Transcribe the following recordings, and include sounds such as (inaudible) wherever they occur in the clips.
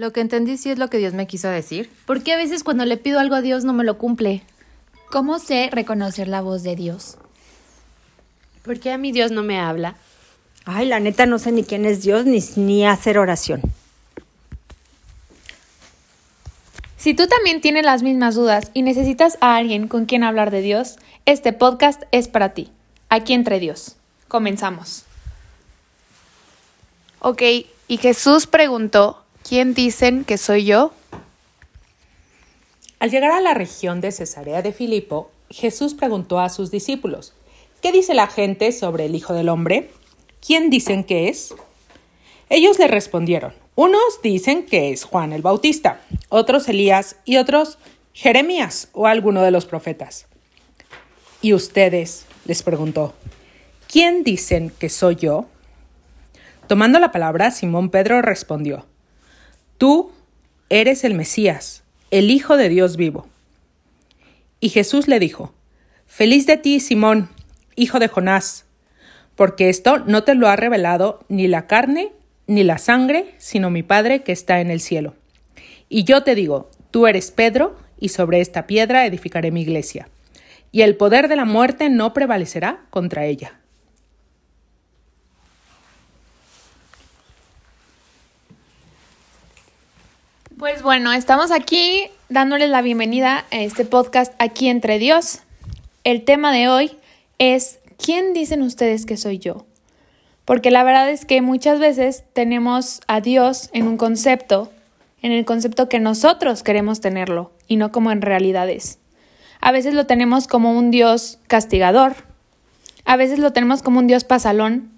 Lo que entendí sí es lo que Dios me quiso decir. ¿Por qué a veces cuando le pido algo a Dios no me lo cumple? ¿Cómo sé reconocer la voz de Dios? ¿Por qué a mi Dios no me habla? Ay, la neta no sé ni quién es Dios ni, ni hacer oración. Si tú también tienes las mismas dudas y necesitas a alguien con quien hablar de Dios, este podcast es para ti. Aquí entre Dios. Comenzamos. Ok, y Jesús preguntó, ¿quién dicen que soy yo? Al llegar a la región de Cesarea de Filipo, Jesús preguntó a sus discípulos, ¿qué dice la gente sobre el Hijo del Hombre? ¿Quién dicen que es? Ellos le respondieron, unos dicen que es Juan el Bautista, otros Elías y otros Jeremías o alguno de los profetas. ¿Y ustedes? les preguntó, ¿quién dicen que soy yo? Tomando la palabra, Simón Pedro respondió, Tú eres el Mesías, el Hijo de Dios vivo. Y Jesús le dijo, Feliz de ti, Simón, hijo de Jonás, porque esto no te lo ha revelado ni la carne ni la sangre, sino mi Padre que está en el cielo. Y yo te digo, tú eres Pedro, y sobre esta piedra edificaré mi iglesia y el poder de la muerte no prevalecerá contra ella. Pues bueno, estamos aquí dándoles la bienvenida a este podcast aquí entre Dios. El tema de hoy es ¿quién dicen ustedes que soy yo? Porque la verdad es que muchas veces tenemos a Dios en un concepto, en el concepto que nosotros queremos tenerlo y no como en realidad es. A veces lo tenemos como un Dios castigador. A veces lo tenemos como un Dios pasalón.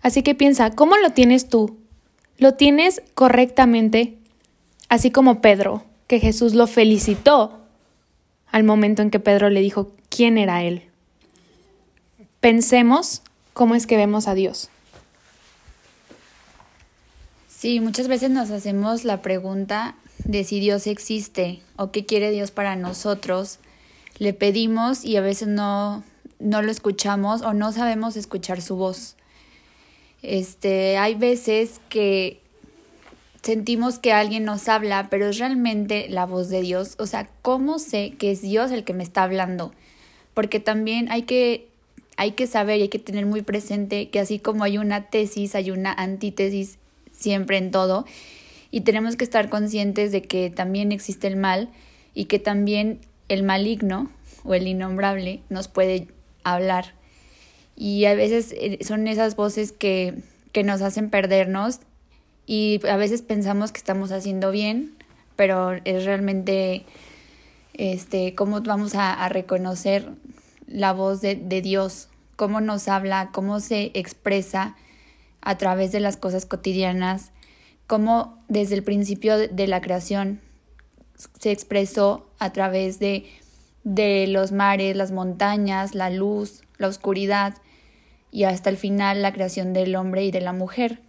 Así que piensa, ¿cómo lo tienes tú? ¿Lo tienes correctamente? Así como Pedro, que Jesús lo felicitó al momento en que Pedro le dijo quién era él. Pensemos cómo es que vemos a Dios. Sí, muchas veces nos hacemos la pregunta de si Dios existe o qué quiere Dios para nosotros le pedimos y a veces no, no lo escuchamos o no sabemos escuchar su voz. Este, hay veces que sentimos que alguien nos habla, pero es realmente la voz de Dios. O sea, ¿cómo sé que es Dios el que me está hablando? Porque también hay que, hay que saber y hay que tener muy presente que así como hay una tesis, hay una antítesis siempre en todo. Y tenemos que estar conscientes de que también existe el mal y que también el maligno o el innombrable nos puede hablar. Y a veces eh, son esas voces que, que nos hacen perdernos y a veces pensamos que estamos haciendo bien, pero es realmente este, cómo vamos a, reconocer la voz de, de, Dios, cómo nos habla, cómo se expresa a través de las cosas cotidianas, cómo desde el principio de la creación se expresó a través de, de los mares, las montañas, la luz, la oscuridad y hasta el final la creación del hombre y de la mujer.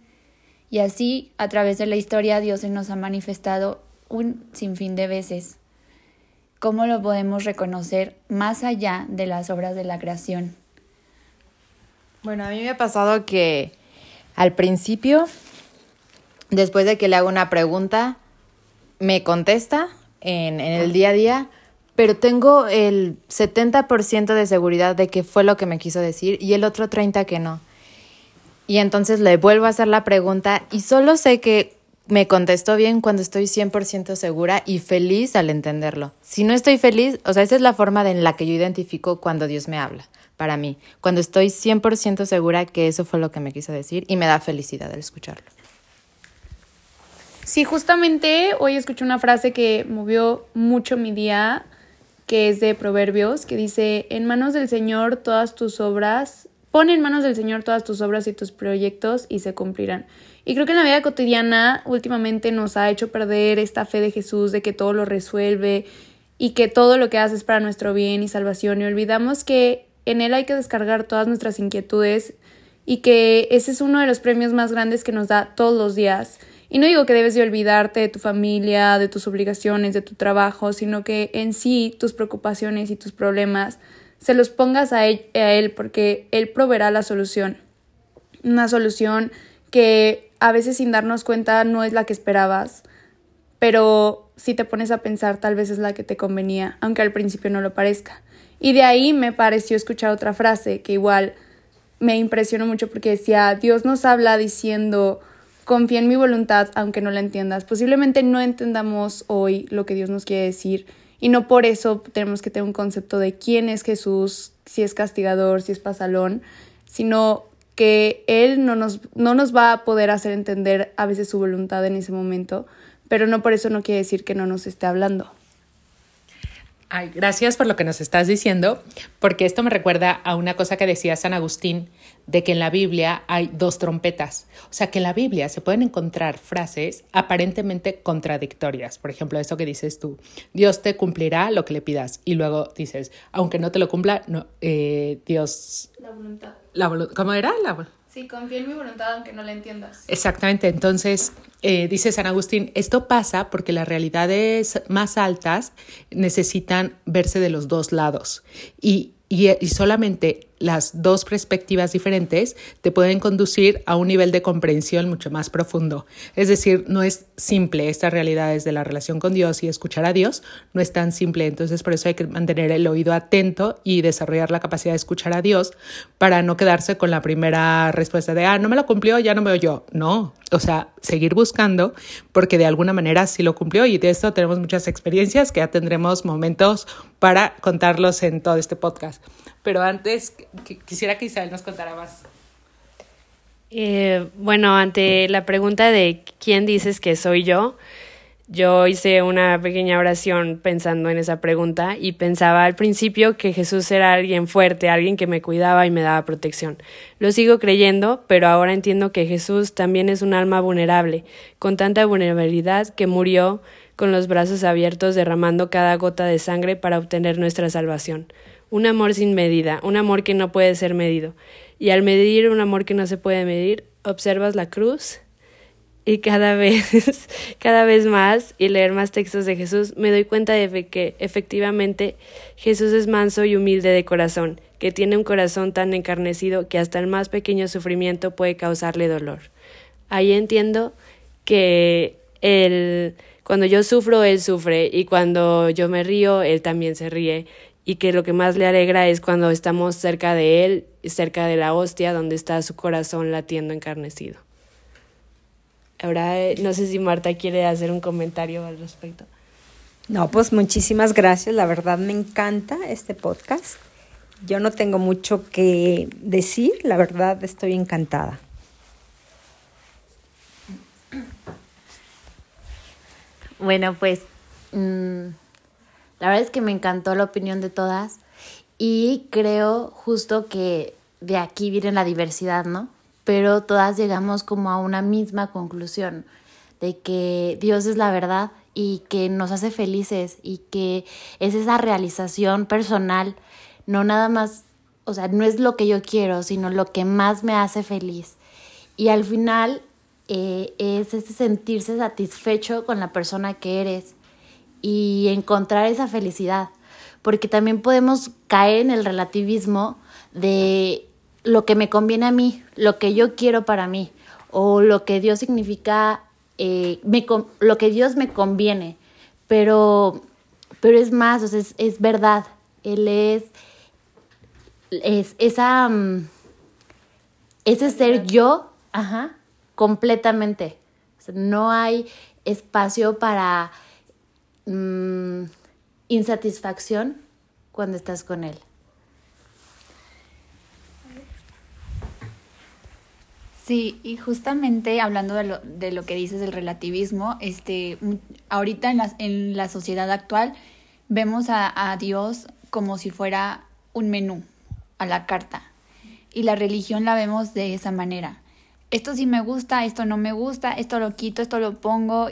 Y así, a través de la historia, Dios se nos ha manifestado un sinfín de veces. ¿Cómo lo podemos reconocer más allá de las obras de la creación? Bueno, a mí me ha pasado que al principio, después de que le hago una pregunta, me contesta en, en el día a día, pero tengo el 70% de seguridad de que fue lo que me quiso decir y el otro 30% que no. Y entonces le vuelvo a hacer la pregunta y solo sé que me contestó bien cuando estoy 100% segura y feliz al entenderlo. Si no estoy feliz, o sea, esa es la forma en la que yo identifico cuando Dios me habla, para mí, cuando estoy 100% segura que eso fue lo que me quiso decir y me da felicidad al escucharlo. Sí, justamente hoy escuché una frase que movió mucho mi día, que es de Proverbios, que dice, en manos del Señor todas tus obras, pon en manos del Señor todas tus obras y tus proyectos y se cumplirán. Y creo que en la vida cotidiana últimamente nos ha hecho perder esta fe de Jesús, de que todo lo resuelve y que todo lo que hace es para nuestro bien y salvación. Y olvidamos que en Él hay que descargar todas nuestras inquietudes y que ese es uno de los premios más grandes que nos da todos los días y no digo que debes de olvidarte de tu familia, de tus obligaciones, de tu trabajo, sino que en sí tus preocupaciones y tus problemas se los pongas a él, porque él proveerá la solución. Una solución que a veces sin darnos cuenta no es la que esperabas, pero si te pones a pensar tal vez es la que te convenía, aunque al principio no lo parezca. Y de ahí me pareció escuchar otra frase que igual me impresionó mucho porque decía, Dios nos habla diciendo, confía en mi voluntad aunque no la entiendas. Posiblemente no entendamos hoy lo que Dios nos quiere decir y no por eso tenemos que tener un concepto de quién es Jesús, si es castigador, si es pasalón, sino que Él no nos, no nos va a poder hacer entender a veces su voluntad en ese momento, pero no por eso no quiere decir que no nos esté hablando. Ay, gracias por lo que nos estás diciendo, porque esto me recuerda a una cosa que decía San Agustín, de que en la Biblia hay dos trompetas. O sea, que en la Biblia se pueden encontrar frases aparentemente contradictorias. Por ejemplo, eso que dices tú, Dios te cumplirá lo que le pidas. Y luego dices, aunque no te lo cumpla, no, eh, Dios... La voluntad. La ¿Cómo era? La, Sí, confía en mi voluntad aunque no la entiendas. Exactamente, entonces eh, dice San Agustín, esto pasa porque las realidades más altas necesitan verse de los dos lados y, y, y solamente las dos perspectivas diferentes te pueden conducir a un nivel de comprensión mucho más profundo. Es decir, no es simple estas realidades de la relación con Dios y escuchar a Dios, no es tan simple. Entonces, por eso hay que mantener el oído atento y desarrollar la capacidad de escuchar a Dios para no quedarse con la primera respuesta de, ah, no me lo cumplió, ya no me oyó. No, o sea, seguir buscando porque de alguna manera sí lo cumplió y de esto tenemos muchas experiencias que ya tendremos momentos para contarlos en todo este podcast. Pero antes qu- quisiera que Isabel nos contara más. Eh, bueno, ante la pregunta de quién dices que soy yo, yo hice una pequeña oración pensando en esa pregunta y pensaba al principio que Jesús era alguien fuerte, alguien que me cuidaba y me daba protección. Lo sigo creyendo, pero ahora entiendo que Jesús también es un alma vulnerable, con tanta vulnerabilidad que murió con los brazos abiertos derramando cada gota de sangre para obtener nuestra salvación. Un amor sin medida, un amor que no puede ser medido. Y al medir un amor que no se puede medir, observas la cruz y cada (laughs) vez, cada vez más y leer más textos de Jesús, me doy cuenta de que efectivamente Jesús es manso y humilde de corazón, que tiene un corazón tan encarnecido que hasta el más pequeño sufrimiento puede causarle dolor. Ahí entiendo que él, cuando yo sufro, él sufre, y cuando yo me río, él también se ríe, y que lo que más le alegra es cuando estamos cerca de él, cerca de la hostia, donde está su corazón latiendo encarnecido. Ahora, eh, no sé si Marta quiere hacer un comentario al respecto. No, pues muchísimas gracias. La verdad me encanta este podcast. Yo no tengo mucho que decir. La verdad estoy encantada. Bueno, pues mm, la verdad es que me encantó la opinión de todas y creo justo que de aquí viene la diversidad, ¿no? Pero todas llegamos como a una misma conclusión de que Dios es la verdad y que nos hace felices y que es esa realización personal, no nada más, o sea, no es lo que yo quiero, sino lo que más me hace feliz. Y al final eh, es ese sentirse satisfecho con la persona que eres y encontrar esa felicidad. Porque también podemos caer en el relativismo de lo que me conviene a mí, lo que yo quiero para mí, o lo que Dios significa, eh, me, lo que Dios me conviene. Pero, pero es más, o sea, es, es verdad. Él es, es esa, mm, ese ser yo, ajá, completamente. O sea, no hay espacio para mm, insatisfacción cuando estás con él. Sí, y justamente hablando de lo, de lo que dices del relativismo, este, ahorita en la, en la sociedad actual vemos a, a Dios como si fuera un menú a la carta. Y la religión la vemos de esa manera. Esto sí me gusta, esto no me gusta, esto lo quito, esto lo pongo.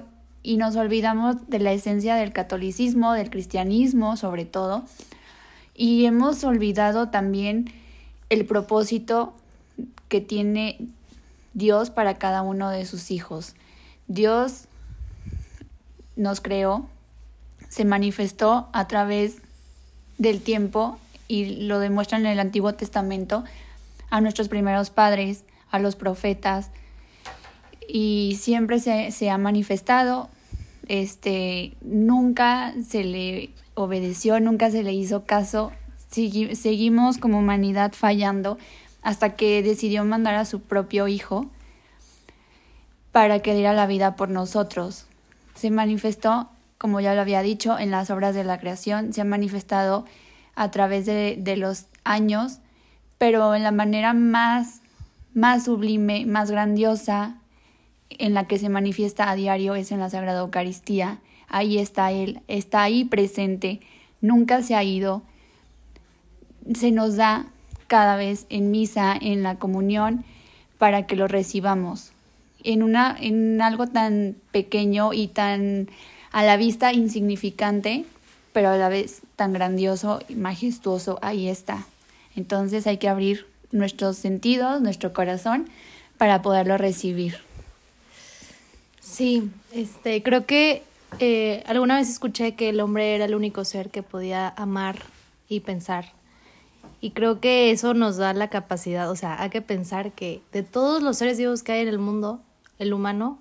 Y nos olvidamos de la esencia del catolicismo, del cristianismo sobre todo. Y hemos olvidado también el propósito que tiene Dios para cada uno de sus hijos. Dios nos creó, se manifestó a través del tiempo y lo demuestra en el Antiguo Testamento a nuestros primeros padres, a los profetas, y siempre se, se ha manifestado este, nunca se le obedeció, nunca se le hizo caso. Segui- seguimos como humanidad fallando hasta que decidió mandar a su propio hijo para que diera la vida por nosotros. Se manifestó, como ya lo había dicho, en las obras de la creación, se ha manifestado a través de, de los años, pero en la manera más, más sublime, más grandiosa, en la que se manifiesta a diario es en la Sagrada Eucaristía. Ahí está Él, está ahí presente, nunca se ha ido. Se nos da cada vez en misa, en la comunión, para que lo recibamos. En, una, en algo tan pequeño y tan a la vista insignificante, pero a la vez tan grandioso y majestuoso, ahí está. Entonces hay que abrir nuestros sentidos, nuestro corazón, para poderlo recibir. Sí, este, creo que eh, alguna vez escuché que el hombre era el único ser que podía amar y pensar. Y creo que eso nos da la capacidad, o sea, hay que pensar que de todos los seres vivos que hay en el mundo, el humano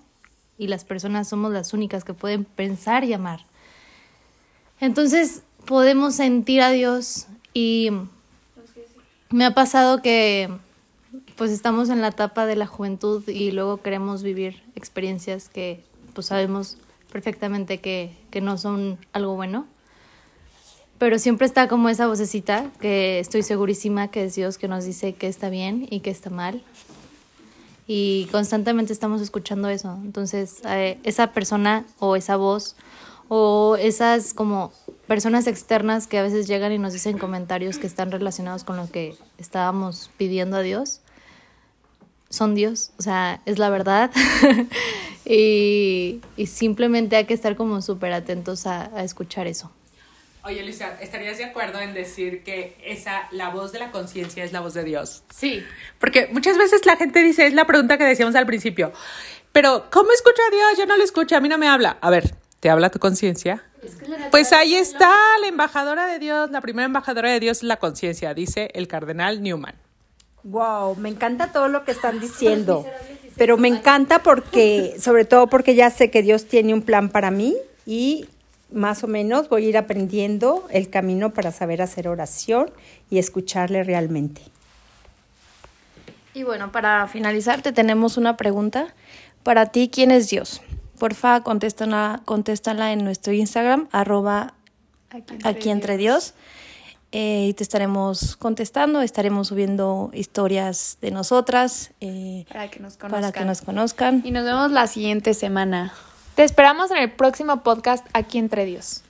y las personas somos las únicas que pueden pensar y amar. Entonces podemos sentir a Dios y me ha pasado que pues estamos en la etapa de la juventud y luego queremos vivir experiencias que pues sabemos perfectamente que, que no son algo bueno. Pero siempre está como esa vocecita que estoy segurísima que es Dios que nos dice que está bien y que está mal. Y constantemente estamos escuchando eso. Entonces, eh, esa persona o esa voz o esas como personas externas que a veces llegan y nos dicen comentarios que están relacionados con lo que estábamos pidiendo a Dios, son Dios, o sea, es la verdad. (laughs) y, y simplemente hay que estar como súper atentos a, a escuchar eso. Oye, Luisa, ¿estarías de acuerdo en decir que esa, la voz de la conciencia es la voz de Dios? Sí. Porque muchas veces la gente dice, es la pregunta que decíamos al principio, pero ¿cómo escucho a Dios? Yo no lo escucho, a mí no me habla. A ver, ¿te habla tu conciencia? Pues ahí está, la embajadora de Dios, la primera embajadora de Dios es la conciencia, dice el cardenal Newman. Wow, me encanta todo lo que están diciendo, pero me encanta porque, sobre todo porque ya sé que Dios tiene un plan para mí y más o menos voy a ir aprendiendo el camino para saber hacer oración y escucharle realmente. Y bueno, para finalizar, te tenemos una pregunta. Para ti, ¿quién es Dios? Porfa, contéstala, contéstala en nuestro Instagram, arroba aquí entre, Dios. Eh, y te estaremos contestando, estaremos subiendo historias de nosotras eh, Para que nos para conozcan. que nos conozcan. Y nos vemos la siguiente semana. Te esperamos en el próximo podcast aquí entre Dios.